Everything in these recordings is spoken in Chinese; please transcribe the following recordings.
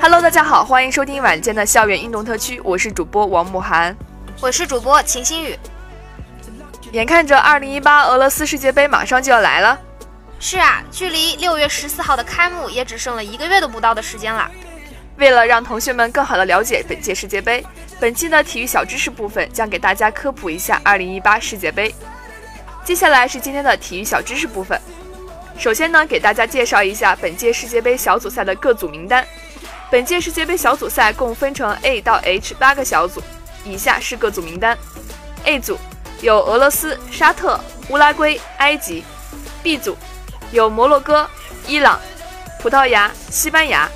Hello，大家好，欢迎收听晚间的校园运动特区，我是主播王慕涵，我是主播秦新宇。眼看着2018俄罗斯世界杯马上就要来了，是啊，距离六月十四号的开幕也只剩了一个月都不到的时间了。为了让同学们更好的了解本届世界杯，本期的体育小知识部分将给大家科普一下2018世界杯。接下来是今天的体育小知识部分，首先呢，给大家介绍一下本届世界杯小组赛的各组名单。本届世界杯小组赛共分成 A 到 H 八个小组，以下是各组名单：A 组有俄罗斯、沙特、乌拉圭、埃及；B 组有摩洛哥、伊朗、葡萄牙、西班牙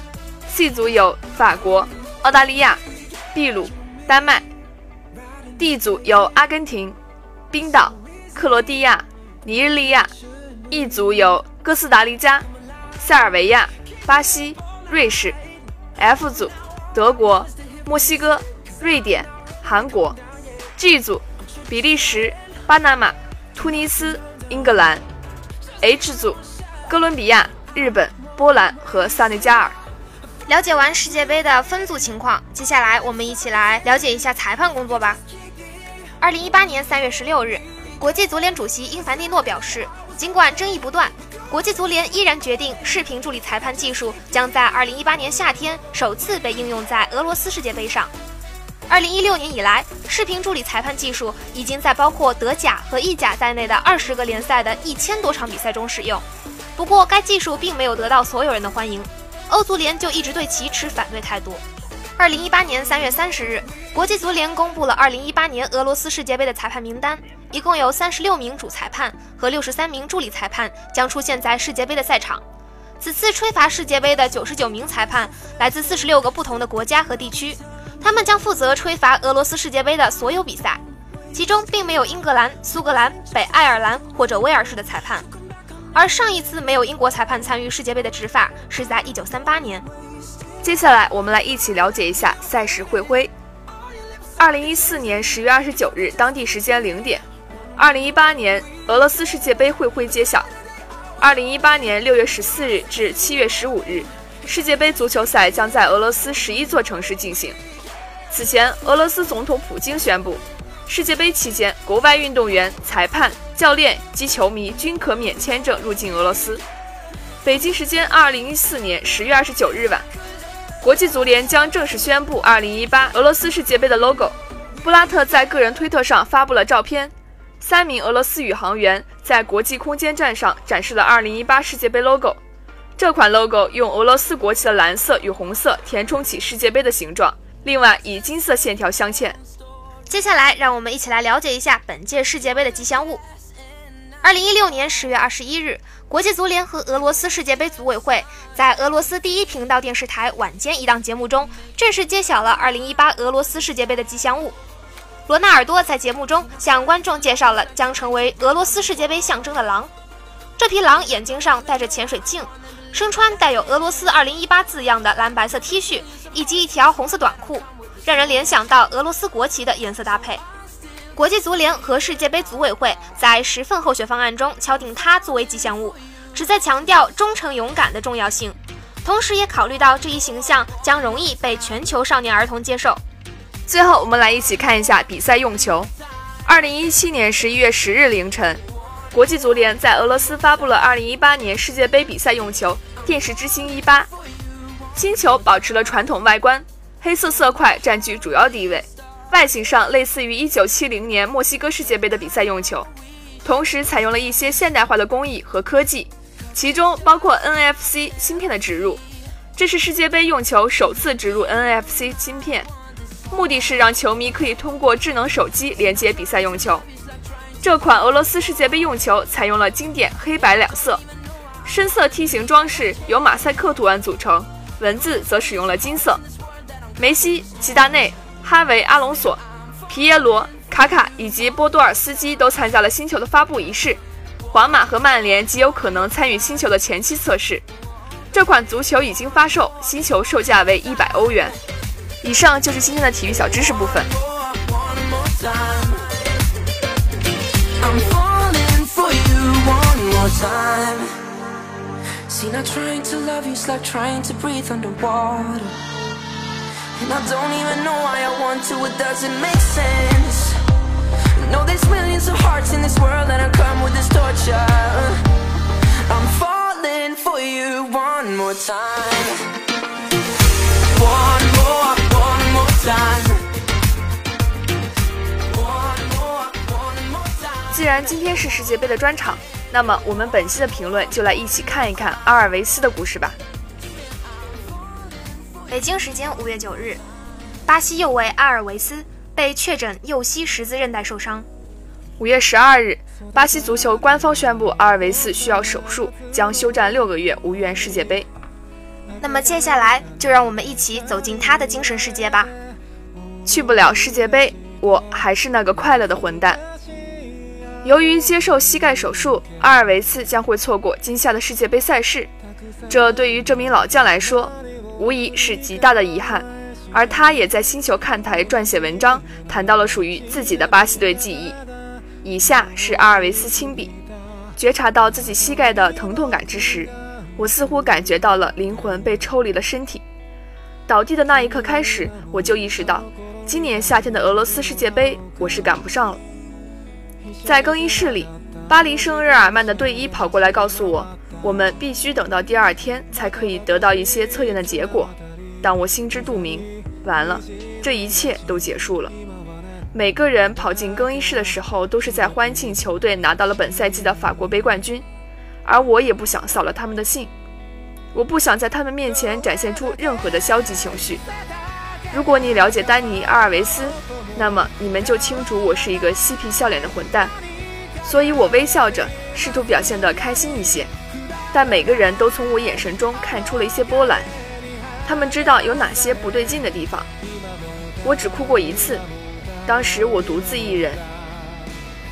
；C 组有法国、澳大利亚、秘鲁、丹麦；D 组有阿根廷、冰岛、克罗地亚、尼日利亚；E 组有哥斯达黎加、塞尔维亚、巴西、瑞士。F 组，德国、墨西哥、瑞典、韩国；G 组，比利时、巴拿马、突尼斯、英格兰；H 组，哥伦比亚、日本、波兰和萨内加尔。了解完世界杯的分组情况，接下来我们一起来了解一下裁判工作吧。二零一八年三月十六日，国际足联主席英凡蒂诺表示，尽管争议不断。国际足联依然决定，视频助理裁判技术将在2018年夏天首次被应用在俄罗斯世界杯上。2016年以来，视频助理裁判技术已经在包括德甲和意甲在内的二十个联赛的一千多场比赛中使用。不过，该技术并没有得到所有人的欢迎，欧足联就一直对其持反对态度。2018年3月30日，国际足联公布了2018年俄罗斯世界杯的裁判名单。一共有三十六名主裁判和六十三名助理裁判将出现在世界杯的赛场。此次吹罚世界杯的九十九名裁判来自四十六个不同的国家和地区，他们将负责吹罚俄罗斯世界杯的所有比赛，其中并没有英格兰、苏格兰、北爱尔兰或者威尔士的裁判。而上一次没有英国裁判参与世界杯的执法是在一九三八年。接下来，我们来一起了解一下赛事会徽。二零一四年十月二十九日，当地时间零点。二零一八年俄罗斯世界杯会徽揭晓。二零一八年六月十四日至七月十五日，世界杯足球赛将在俄罗斯十一座城市进行。此前，俄罗斯总统普京宣布，世界杯期间，国外运动员、裁判、教练及球迷均可免签证入境俄罗斯。北京时间二零一四年十月二十九日晚，国际足联将正式宣布二零一八俄罗斯世界杯的 logo。布拉特在个人推特上发布了照片。三名俄罗斯宇航员在国际空间站上展示了2018世界杯 logo。这款 logo 用俄罗斯国旗的蓝色与红色填充起世界杯的形状，另外以金色线条镶嵌。接下来，让我们一起来了解一下本届世界杯的吉祥物。2016年10月21日，国际足联和俄罗斯世界杯组委会在俄罗斯第一频道电视台晚间一档节目中正式揭晓了2018俄罗斯世界杯的吉祥物。罗纳尔多在节目中向观众介绍了将成为俄罗斯世界杯象征的狼。这匹狼眼睛上戴着潜水镜，身穿带有俄罗斯2018字样的蓝白色 T 恤以及一条红色短裤，让人联想到俄罗斯国旗的颜色搭配。国际足联和世界杯组委会在十份候选方案中敲定它作为吉祥物，旨在强调忠诚勇敢的重要性，同时也考虑到这一形象将容易被全球少年儿童接受。最后，我们来一起看一下比赛用球。二零一七年十一月十日凌晨，国际足联在俄罗斯发布了二零一八年世界杯比赛用球“电视之星一八”。新球保持了传统外观，黑色色块占据主要地位，外形上类似于一九七零年墨西哥世界杯的比赛用球，同时采用了一些现代化的工艺和科技，其中包括 NFC 芯片的植入。这是世界杯用球首次植入 NFC 芯片。目的是让球迷可以通过智能手机连接比赛用球。这款俄罗斯世界杯用球采用了经典黑白两色，深色梯形装饰由马赛克图案组成，文字则使用了金色。梅西、齐达内、哈维、阿隆索、皮耶罗、卡卡以及波多尔斯基都参加了新球的发布仪式。皇马和曼联极有可能参与新球的前期测试。这款足球已经发售，新球售价为一百欧元。以上就是今天的体育小知识部分。See, not trying to love you is like trying to breathe underwater. And I don't even know why I want to, it doesn't make sense. No, there's millions of hearts in this world, and I come with this torture. I'm falling for you one more time. One more. 既然今天是世界杯的专场，那么我们本期的评论就来一起看一看阿尔维斯的故事吧。 北京时间五月九日，巴西右卫阿尔维斯被确诊右膝十字韧带受伤。五月十二日，巴西足球官方宣布阿尔维斯需要手术，将休战六个月，无缘世界杯。那么接下来就让我们一起走进他的精神世界吧。去不了世界杯，我还是那个快乐的混蛋。由于接受膝盖手术，阿尔维斯将会错过今夏的世界杯赛事，这对于这名老将来说，无疑是极大的遗憾。而他也在星球看台撰写文章，谈到了属于自己的巴西队记忆。以下是阿尔维斯亲笔：觉察到自己膝盖的疼痛感之时，我似乎感觉到了灵魂被抽离了身体。倒地的那一刻开始，我就意识到。今年夏天的俄罗斯世界杯，我是赶不上了。在更衣室里，巴黎圣日耳曼的队医跑过来告诉我，我们必须等到第二天才可以得到一些测验的结果。但我心知肚明，完了，这一切都结束了。每个人跑进更衣室的时候，都是在欢庆球队拿到了本赛季的法国杯冠军，而我也不想扫了他们的兴。我不想在他们面前展现出任何的消极情绪。如果你了解丹尼·阿尔维斯，那么你们就清楚我是一个嬉皮笑脸的混蛋，所以我微笑着，试图表现得开心一些。但每个人都从我眼神中看出了一些波澜，他们知道有哪些不对劲的地方。我只哭过一次，当时我独自一人。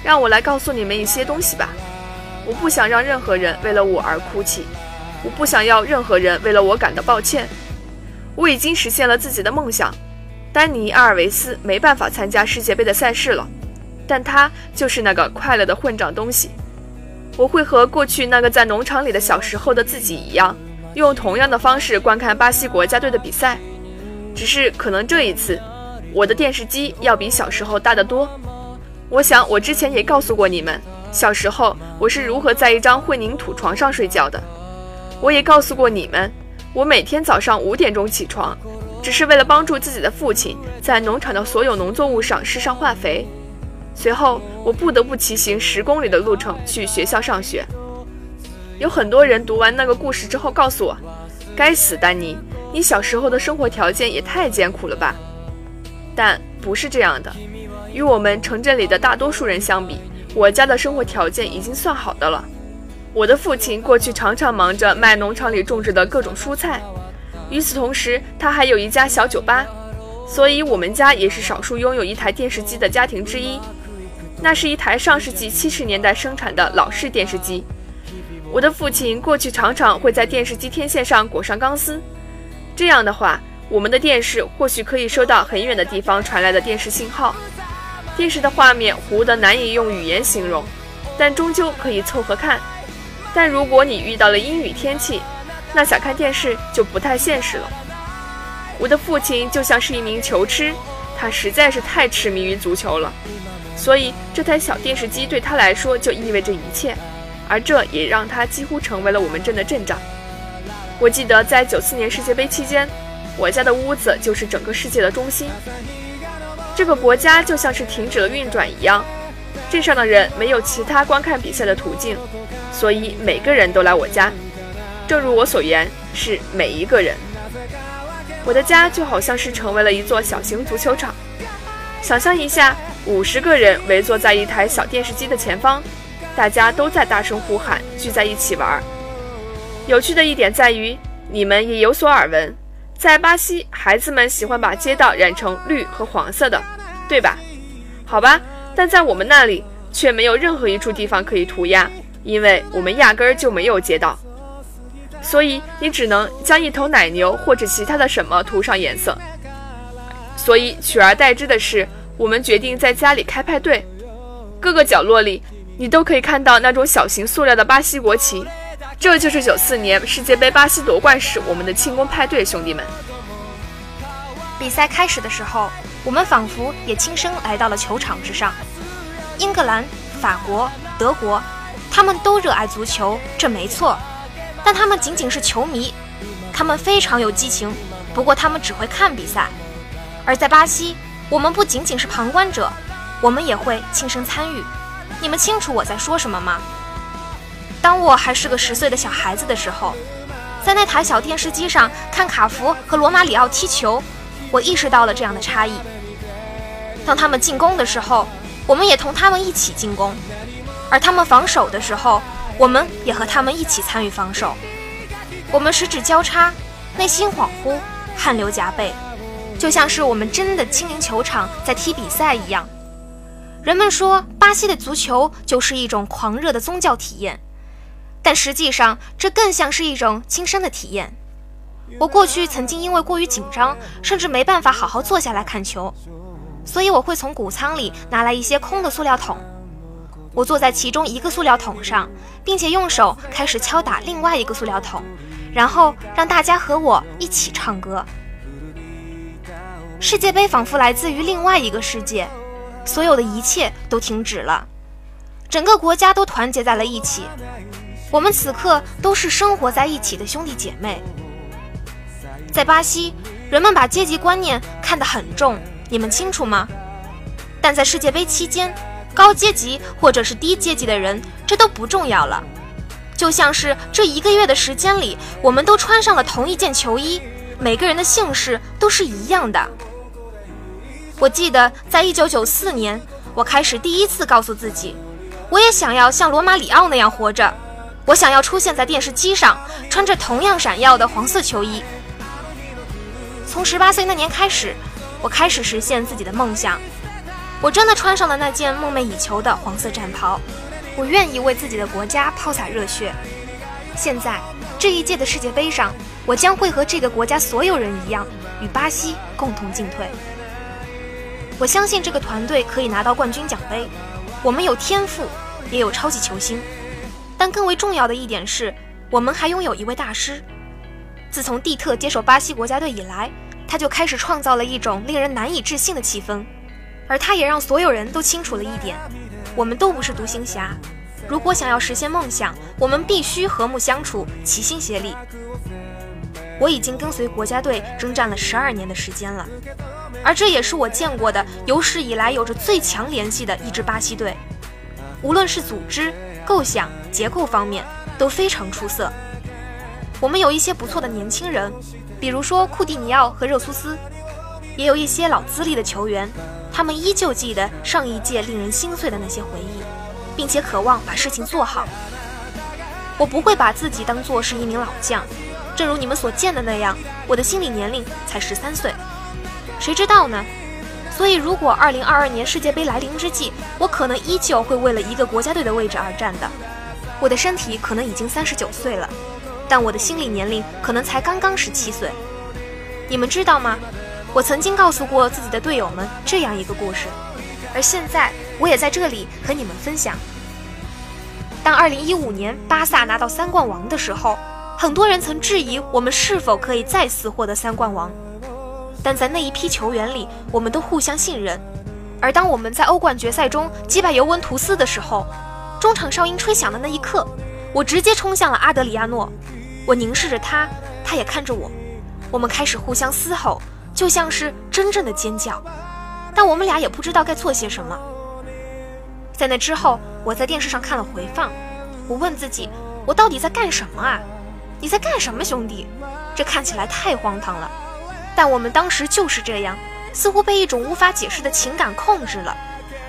让我来告诉你们一些东西吧，我不想让任何人为了我而哭泣，我不想要任何人为了我感到抱歉。我已经实现了自己的梦想，丹尼·阿尔维斯没办法参加世界杯的赛事了，但他就是那个快乐的混账东西。我会和过去那个在农场里的小时候的自己一样，用同样的方式观看巴西国家队的比赛，只是可能这一次，我的电视机要比小时候大得多。我想我之前也告诉过你们，小时候我是如何在一张混凝土床上睡觉的，我也告诉过你们。我每天早上五点钟起床，只是为了帮助自己的父亲在农场的所有农作物上施上化肥。随后，我不得不骑行十公里的路程去学校上学。有很多人读完那个故事之后告诉我：“该死，丹尼，你小时候的生活条件也太艰苦了吧？”但不是这样的，与我们城镇里的大多数人相比，我家的生活条件已经算好的了。我的父亲过去常常忙着卖农场里种植的各种蔬菜，与此同时，他还有一家小酒吧，所以我们家也是少数拥有一台电视机的家庭之一。那是一台上世纪七十年代生产的老式电视机。我的父亲过去常常会在电视机天线上裹上钢丝，这样的话，我们的电视或许可以收到很远的地方传来的电视信号。电视的画面糊得难以用语言形容，但终究可以凑合看。但如果你遇到了阴雨天气，那想看电视就不太现实了。我的父亲就像是一名球痴，他实在是太痴迷于足球了，所以这台小电视机对他来说就意味着一切，而这也让他几乎成为了我们镇的镇长。我记得在九四年世界杯期间，我家的屋子就是整个世界的中心。这个国家就像是停止了运转一样，镇上的人没有其他观看比赛的途径，所以每个人都来我家。正如我所言，是每一个人。我的家就好像是成为了一座小型足球场。想象一下，五十个人围坐在一台小电视机的前方，大家都在大声呼喊，聚在一起玩。有趣的一点在于，你们也有所耳闻。在巴西，孩子们喜欢把街道染成绿和黄色的，对吧？好吧，但在我们那里却没有任何一处地方可以涂鸦，因为我们压根儿就没有街道。所以你只能将一头奶牛或者其他的什么涂上颜色。所以取而代之的是，我们决定在家里开派对，各个角落里你都可以看到那种小型塑料的巴西国旗。这就是九四年世界杯巴西夺冠时我们的庆功派对，兄弟们。比赛开始的时候，我们仿佛也亲身来到了球场之上。英格兰、法国、德国，他们都热爱足球，这没错。但他们仅仅是球迷，他们非常有激情，不过他们只会看比赛。而在巴西，我们不仅仅是旁观者，我们也会亲身参与。你们清楚我在说什么吗？当我还是个十岁的小孩子的时候，在那台小电视机上看卡福和罗马里奥踢球，我意识到了这样的差异。当他们进攻的时候，我们也同他们一起进攻；而他们防守的时候，我们也和他们一起参与防守。我们十指交叉，内心恍惚，汗流浃背，就像是我们真的亲临球场在踢比赛一样。人们说，巴西的足球就是一种狂热的宗教体验。但实际上，这更像是一种亲身的体验。我过去曾经因为过于紧张，甚至没办法好好坐下来看球，所以我会从谷仓里拿来一些空的塑料桶。我坐在其中一个塑料桶上，并且用手开始敲打另外一个塑料桶，然后让大家和我一起唱歌。世界杯仿佛来自于另外一个世界，所有的一切都停止了，整个国家都团结在了一起。我们此刻都是生活在一起的兄弟姐妹。在巴西，人们把阶级观念看得很重，你们清楚吗？但在世界杯期间，高阶级或者是低阶级的人，这都不重要了。就像是这一个月的时间里，我们都穿上了同一件球衣，每个人的姓氏都是一样的。我记得在一九九四年，我开始第一次告诉自己，我也想要像罗马里奥那样活着。我想要出现在电视机上，穿着同样闪耀的黄色球衣。从十八岁那年开始，我开始实现自己的梦想。我真的穿上了那件梦寐以求的黄色战袍。我愿意为自己的国家抛洒热血。现在这一届的世界杯上，我将会和这个国家所有人一样，与巴西共同进退。我相信这个团队可以拿到冠军奖杯。我们有天赋，也有超级球星。但更为重要的一点是，我们还拥有一位大师。自从蒂特接手巴西国家队以来，他就开始创造了一种令人难以置信的气氛，而他也让所有人都清楚了一点：我们都不是独行侠。如果想要实现梦想，我们必须和睦相处，齐心协力。我已经跟随国家队征战了十二年的时间了，而这也是我见过的有史以来有着最强联系的一支巴西队，无论是组织。构想、结构方面都非常出色。我们有一些不错的年轻人，比如说库蒂尼奥和热苏斯，也有一些老资历的球员，他们依旧记得上一届令人心碎的那些回忆，并且渴望把事情做好。我不会把自己当做是一名老将，正如你们所见的那样，我的心理年龄才十三岁。谁知道呢？所以，如果2022年世界杯来临之际，我可能依旧会为了一个国家队的位置而战的。我的身体可能已经三十九岁了，但我的心理年龄可能才刚刚十七岁。你们知道吗？我曾经告诉过自己的队友们这样一个故事，而现在我也在这里和你们分享。当2015年巴萨拿到三冠王的时候，很多人曾质疑我们是否可以再次获得三冠王，但在那一批球员里，我们都互相信任。而当我们在欧冠决赛中击败尤文图斯的时候，中场哨音吹响的那一刻，我直接冲向了阿德里亚诺，我凝视着他，他也看着我，我们开始互相嘶吼，就像是真正的尖叫，但我们俩也不知道该做些什么。在那之后，我在电视上看了回放，我问自己，我到底在干什么啊？你在干什么，兄弟？这看起来太荒唐了，但我们当时就是这样，似乎被一种无法解释的情感控制了。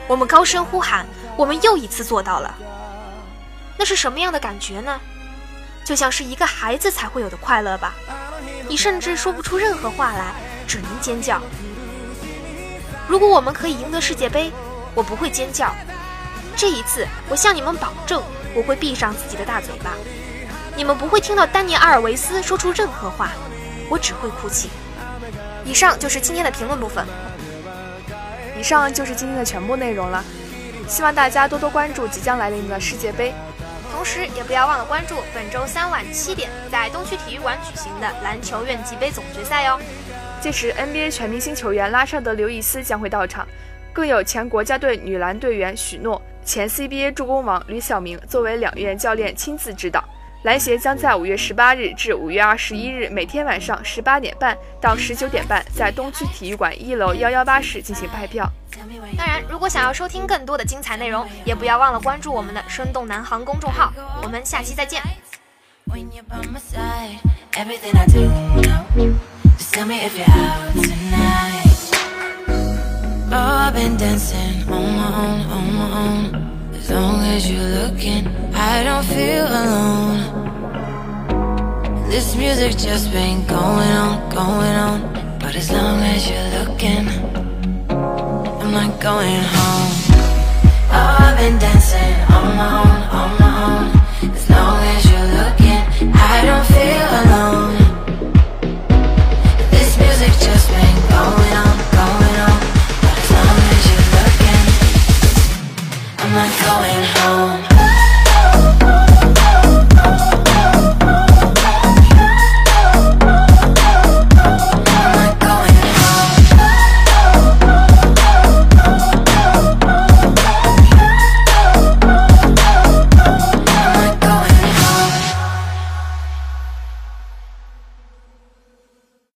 我们高声呼喊。我们又一次做到了，那是什么样的感觉呢？就像是一个孩子才会有的快乐吧。你甚至说不出任何话来，只能尖叫。如果我们可以赢得世界杯，我不会尖叫。这一次，我向你们保证，我会闭上自己的大嘴巴。你们不会听到丹尼尔·阿尔维斯说出任何话，我只会哭泣。以上就是今天的评论部分。以上就是今天的全部内容了。希望大家多多关注即将来临的世界杯，同时也不要忘了关注本周三晚七点在东区体育馆举行的篮球院级杯总决赛哟。届时 NBA 全明星球员拉沙德·刘易斯将会到场，更有前国家队女篮队员许诺、前 CBA 助攻王吕晓明作为两院教练亲自指导。篮协将在五月十八日至五月二十一日每天晚上十八点半到十九点半，在东区体育馆一楼幺幺八室进行派票。当然，如果想要收听更多的精彩内容，也不要忘了关注我们的“生动南航”公众号。我们下期再见。As long as you're looking, I don't feel alone. This music just been going on, going on. But as long as you're looking, I'm not going home. Oh, I've been dancing on my own, on my own. As long as